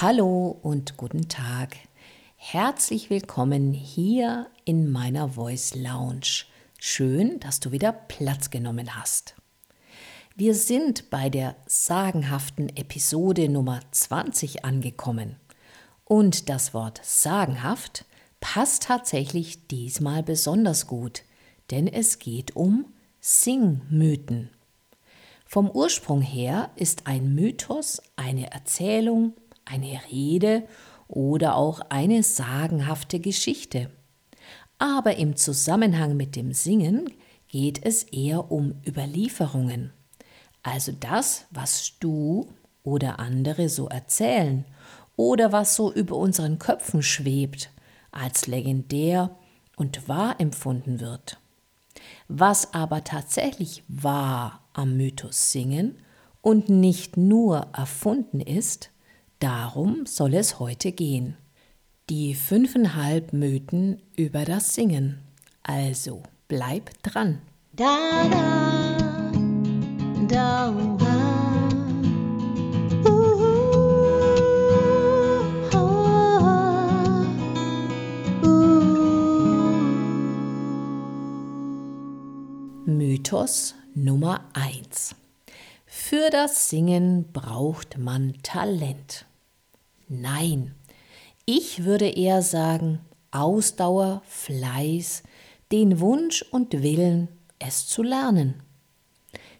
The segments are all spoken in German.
Hallo und guten Tag. Herzlich willkommen hier in meiner Voice Lounge. Schön, dass du wieder Platz genommen hast. Wir sind bei der sagenhaften Episode Nummer 20 angekommen. Und das Wort sagenhaft passt tatsächlich diesmal besonders gut, denn es geht um Singmythen. Vom Ursprung her ist ein Mythos eine Erzählung, eine Rede oder auch eine sagenhafte Geschichte. Aber im Zusammenhang mit dem Singen geht es eher um Überlieferungen, also das, was du oder andere so erzählen oder was so über unseren Köpfen schwebt, als legendär und wahr empfunden wird. Was aber tatsächlich wahr am Mythos Singen und nicht nur erfunden ist, Darum soll es heute gehen. Die fünfeinhalb Mythen über das Singen. Also bleib dran. Da, da, da, Mythos Nummer 1. Für das Singen braucht man Talent. Nein, ich würde eher sagen Ausdauer, Fleiß, den Wunsch und Willen, es zu lernen.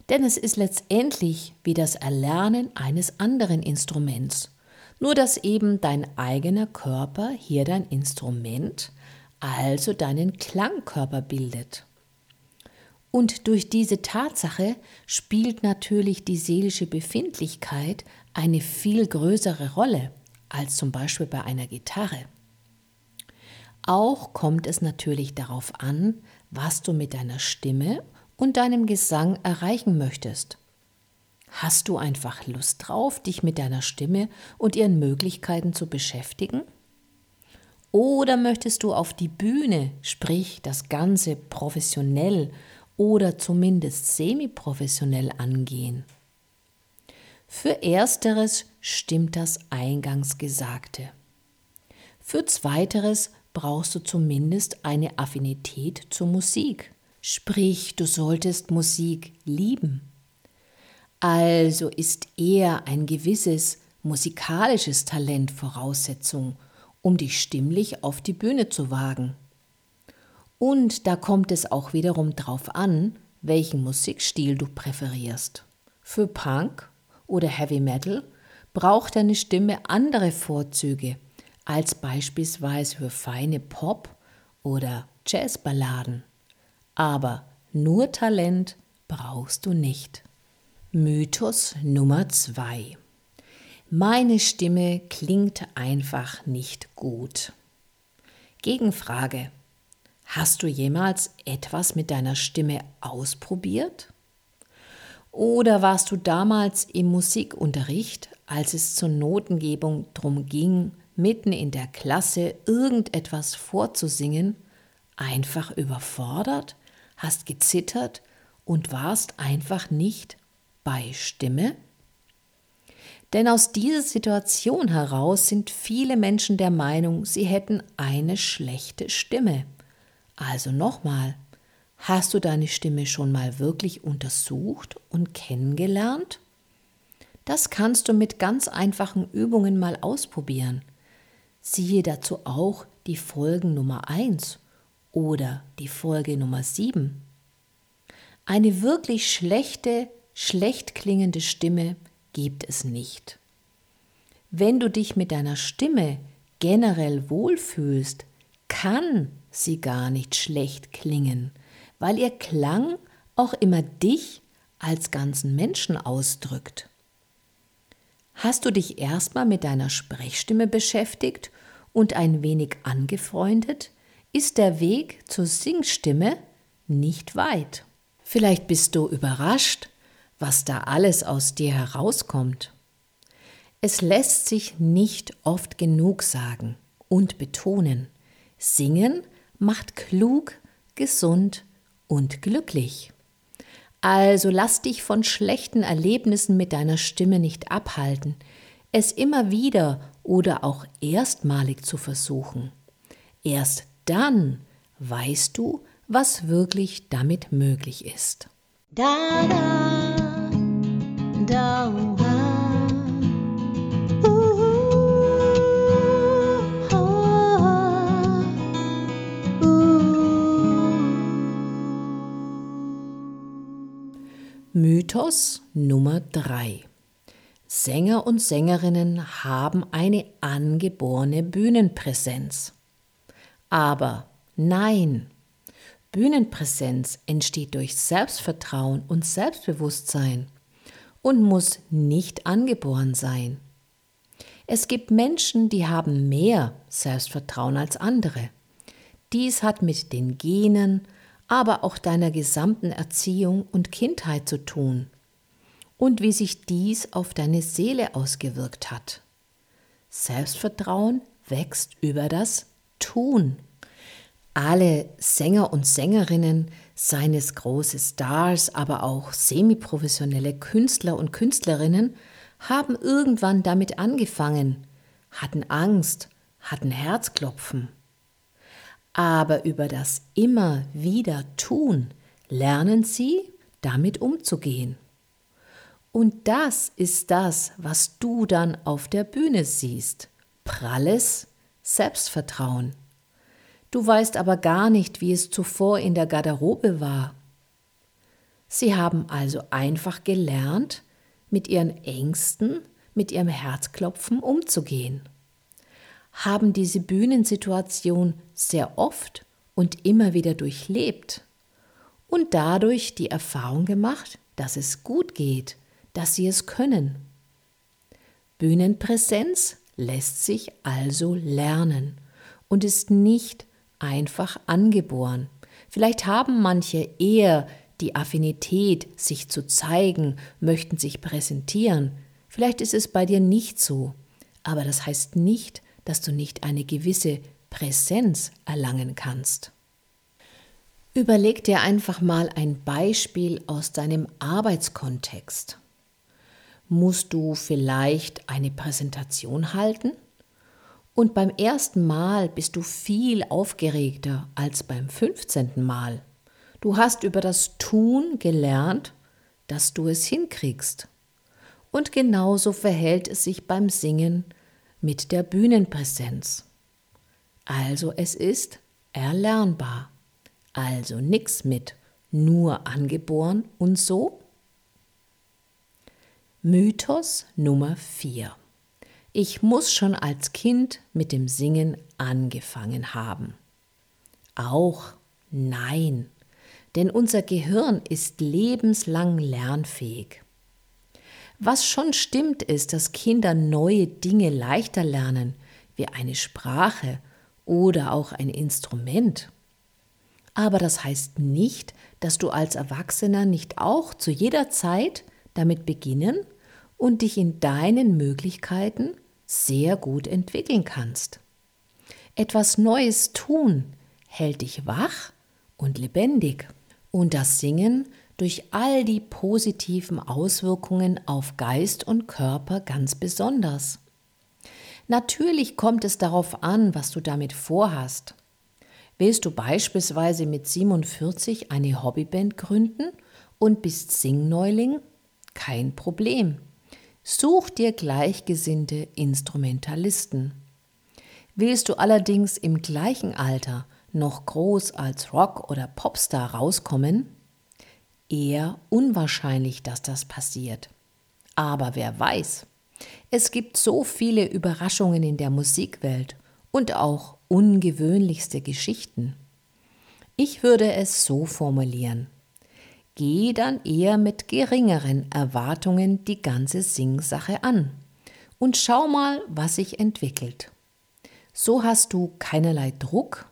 Denn es ist letztendlich wie das Erlernen eines anderen Instruments, nur dass eben dein eigener Körper hier dein Instrument, also deinen Klangkörper bildet. Und durch diese Tatsache spielt natürlich die seelische Befindlichkeit eine viel größere Rolle als zum Beispiel bei einer Gitarre. Auch kommt es natürlich darauf an, was du mit deiner Stimme und deinem Gesang erreichen möchtest. Hast du einfach Lust drauf, dich mit deiner Stimme und ihren Möglichkeiten zu beschäftigen? Oder möchtest du auf die Bühne, sprich das Ganze professionell oder zumindest semiprofessionell angehen? Für ersteres stimmt das eingangs Gesagte. Für zweiteres brauchst du zumindest eine Affinität zur Musik. Sprich, du solltest Musik lieben. Also ist eher ein gewisses musikalisches Talent Voraussetzung, um dich stimmlich auf die Bühne zu wagen. Und da kommt es auch wiederum drauf an, welchen Musikstil du präferierst. Für Punk oder Heavy Metal braucht deine Stimme andere Vorzüge als beispielsweise für feine Pop- oder Jazzballaden. Aber nur Talent brauchst du nicht. Mythos Nummer 2. Meine Stimme klingt einfach nicht gut. Gegenfrage. Hast du jemals etwas mit deiner Stimme ausprobiert? Oder warst du damals im Musikunterricht, als es zur Notengebung drum ging, mitten in der Klasse irgendetwas vorzusingen, einfach überfordert, hast gezittert und warst einfach nicht bei Stimme? Denn aus dieser Situation heraus sind viele Menschen der Meinung, sie hätten eine schlechte Stimme. Also nochmal, Hast du deine Stimme schon mal wirklich untersucht und kennengelernt? Das kannst du mit ganz einfachen Übungen mal ausprobieren. Siehe dazu auch die Folgen Nummer 1 oder die Folge Nummer 7. Eine wirklich schlechte, schlecht klingende Stimme gibt es nicht. Wenn du dich mit deiner Stimme generell wohlfühlst, kann sie gar nicht schlecht klingen, weil ihr Klang auch immer dich als ganzen Menschen ausdrückt. Hast du dich erstmal mit deiner Sprechstimme beschäftigt und ein wenig angefreundet, ist der Weg zur Singstimme nicht weit. Vielleicht bist du überrascht, was da alles aus dir herauskommt. Es lässt sich nicht oft genug sagen und betonen. Singen macht klug, gesund und glücklich. Also lass dich von schlechten Erlebnissen mit deiner Stimme nicht abhalten, es immer wieder oder auch erstmalig zu versuchen. Erst dann weißt du, was wirklich damit möglich ist. Da, da, da, Mythos Nummer 3. Sänger und Sängerinnen haben eine angeborene Bühnenpräsenz. Aber nein, Bühnenpräsenz entsteht durch Selbstvertrauen und Selbstbewusstsein und muss nicht angeboren sein. Es gibt Menschen, die haben mehr Selbstvertrauen als andere. Dies hat mit den Genen, aber auch deiner gesamten Erziehung und Kindheit zu tun und wie sich dies auf deine Seele ausgewirkt hat. Selbstvertrauen wächst über das Tun. Alle Sänger und Sängerinnen, seines große Stars, aber auch semiprofessionelle Künstler und Künstlerinnen, haben irgendwann damit angefangen, hatten Angst, hatten Herzklopfen aber über das immer wieder tun lernen sie, damit umzugehen. Und das ist das, was du dann auf der Bühne siehst. Pralles Selbstvertrauen. Du weißt aber gar nicht, wie es zuvor in der Garderobe war. Sie haben also einfach gelernt, mit ihren Ängsten, mit ihrem Herzklopfen umzugehen haben diese Bühnensituation sehr oft und immer wieder durchlebt und dadurch die Erfahrung gemacht, dass es gut geht, dass sie es können. Bühnenpräsenz lässt sich also lernen und ist nicht einfach angeboren. Vielleicht haben manche eher die Affinität, sich zu zeigen, möchten sich präsentieren. Vielleicht ist es bei dir nicht so. Aber das heißt nicht, dass du nicht eine gewisse Präsenz erlangen kannst. Überleg dir einfach mal ein Beispiel aus deinem Arbeitskontext. Musst du vielleicht eine Präsentation halten? Und beim ersten Mal bist du viel aufgeregter als beim 15. Mal. Du hast über das Tun gelernt, dass du es hinkriegst. Und genauso verhält es sich beim Singen mit der Bühnenpräsenz. Also es ist erlernbar. Also nix mit nur angeboren und so. Mythos Nummer 4. Ich muss schon als Kind mit dem Singen angefangen haben. Auch nein, denn unser Gehirn ist lebenslang lernfähig. Was schon stimmt, ist, dass Kinder neue Dinge leichter lernen, wie eine Sprache oder auch ein Instrument. Aber das heißt nicht, dass du als Erwachsener nicht auch zu jeder Zeit damit beginnen und dich in deinen Möglichkeiten sehr gut entwickeln kannst. Etwas Neues tun hält dich wach und lebendig. Und das Singen durch all die positiven Auswirkungen auf Geist und Körper ganz besonders. Natürlich kommt es darauf an, was du damit vorhast. Willst du beispielsweise mit 47 eine Hobbyband gründen und bist Singneuling? Kein Problem. Such dir gleichgesinnte Instrumentalisten. Willst du allerdings im gleichen Alter noch groß als Rock- oder Popstar rauskommen? Eher unwahrscheinlich, dass das passiert. Aber wer weiß, es gibt so viele Überraschungen in der Musikwelt und auch ungewöhnlichste Geschichten. Ich würde es so formulieren. Geh dann eher mit geringeren Erwartungen die ganze Singsache an und schau mal, was sich entwickelt. So hast du keinerlei Druck,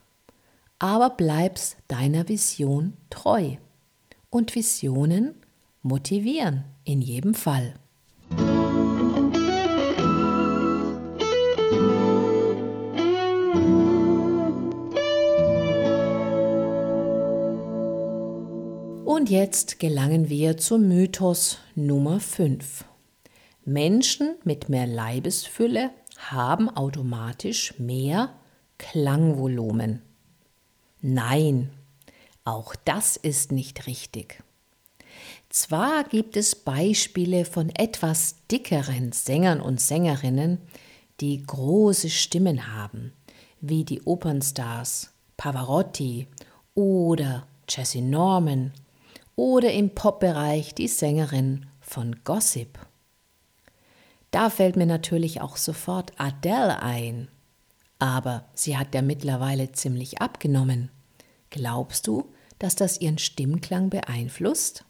aber bleibst deiner Vision treu und Visionen motivieren in jedem Fall. Und jetzt gelangen wir zum Mythos Nummer 5. Menschen mit mehr Leibesfülle haben automatisch mehr Klangvolumen. Nein, auch das ist nicht richtig. Zwar gibt es Beispiele von etwas dickeren Sängern und Sängerinnen, die große Stimmen haben, wie die Opernstars Pavarotti oder Jesse Norman oder im Popbereich die Sängerin von Gossip. Da fällt mir natürlich auch sofort Adele ein, aber sie hat ja mittlerweile ziemlich abgenommen. Glaubst du, dass das ihren Stimmklang beeinflusst?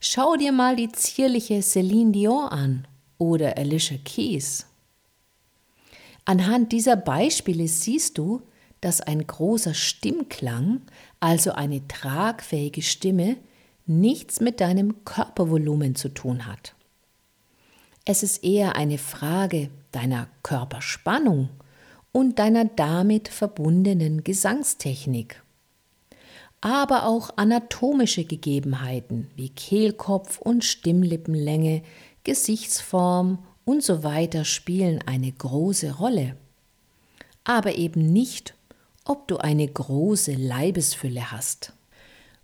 Schau dir mal die zierliche Celine Dion an oder Alicia Keys. Anhand dieser Beispiele siehst du, dass ein großer Stimmklang, also eine tragfähige Stimme, nichts mit deinem Körpervolumen zu tun hat. Es ist eher eine Frage deiner Körperspannung und deiner damit verbundenen Gesangstechnik. Aber auch anatomische Gegebenheiten wie Kehlkopf und Stimmlippenlänge, Gesichtsform und so weiter spielen eine große Rolle. Aber eben nicht ob du eine große Leibesfülle hast.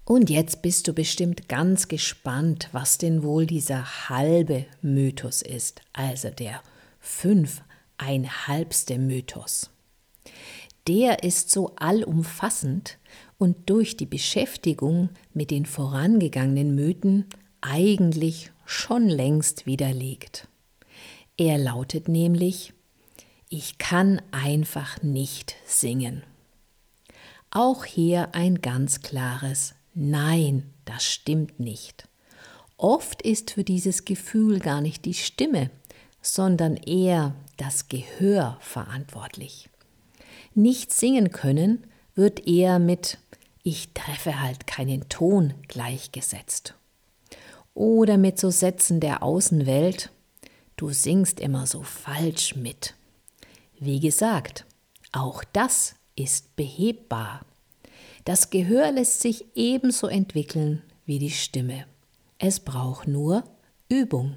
Und jetzt bist du bestimmt ganz gespannt, was denn wohl dieser halbe Mythos ist, also der fünf ein halbste Mythos. Der ist so allumfassend und durch die Beschäftigung mit den vorangegangenen Mythen eigentlich schon längst widerlegt. Er lautet nämlich, ich kann einfach nicht singen. Auch hier ein ganz klares Nein, das stimmt nicht. Oft ist für dieses Gefühl gar nicht die Stimme, sondern eher das Gehör verantwortlich. Nicht singen können wird eher mit Ich treffe halt keinen Ton gleichgesetzt. Oder mit so Sätzen der Außenwelt Du singst immer so falsch mit. Wie gesagt, auch das ist behebbar. Das Gehör lässt sich ebenso entwickeln wie die Stimme. Es braucht nur Übung.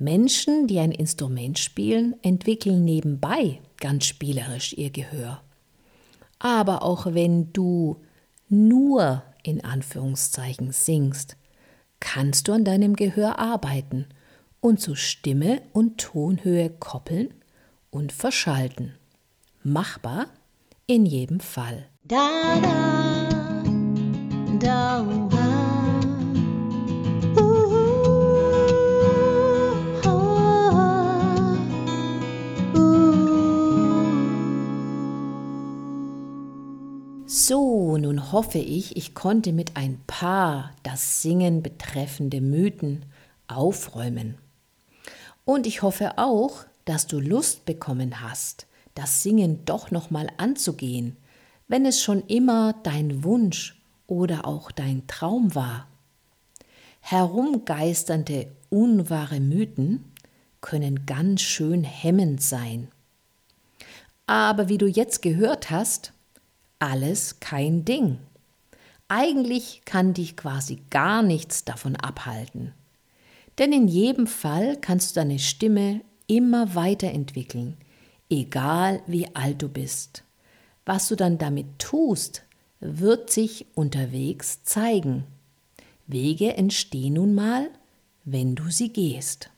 Menschen, die ein Instrument spielen, entwickeln nebenbei ganz spielerisch ihr Gehör. Aber auch wenn du nur in Anführungszeichen singst, kannst du an deinem Gehör arbeiten und zu Stimme und Tonhöhe koppeln und verschalten. Machbar in jedem Fall. Da, da, da, So, nun hoffe ich, ich konnte mit ein paar das Singen betreffende Mythen aufräumen. Und ich hoffe auch, dass du Lust bekommen hast, das Singen doch nochmal anzugehen, wenn es schon immer dein Wunsch oder auch dein Traum war. Herumgeisternde, unwahre Mythen können ganz schön hemmend sein. Aber wie du jetzt gehört hast, alles kein Ding. Eigentlich kann dich quasi gar nichts davon abhalten. Denn in jedem Fall kannst du deine Stimme immer weiterentwickeln, egal wie alt du bist. Was du dann damit tust, wird sich unterwegs zeigen. Wege entstehen nun mal, wenn du sie gehst.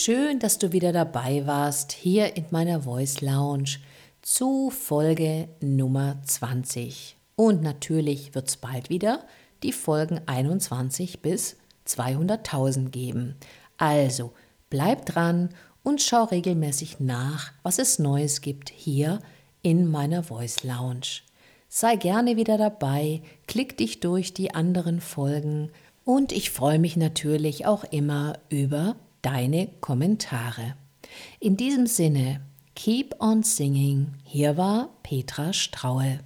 Schön, dass du wieder dabei warst hier in meiner Voice Lounge zu Folge Nummer 20. Und natürlich wird es bald wieder die Folgen 21 bis 200.000 geben. Also bleib dran und schau regelmäßig nach, was es Neues gibt hier in meiner Voice Lounge. Sei gerne wieder dabei, klick dich durch die anderen Folgen und ich freue mich natürlich auch immer über deine Kommentare. In diesem Sinne, Keep on Singing. Hier war Petra Straue.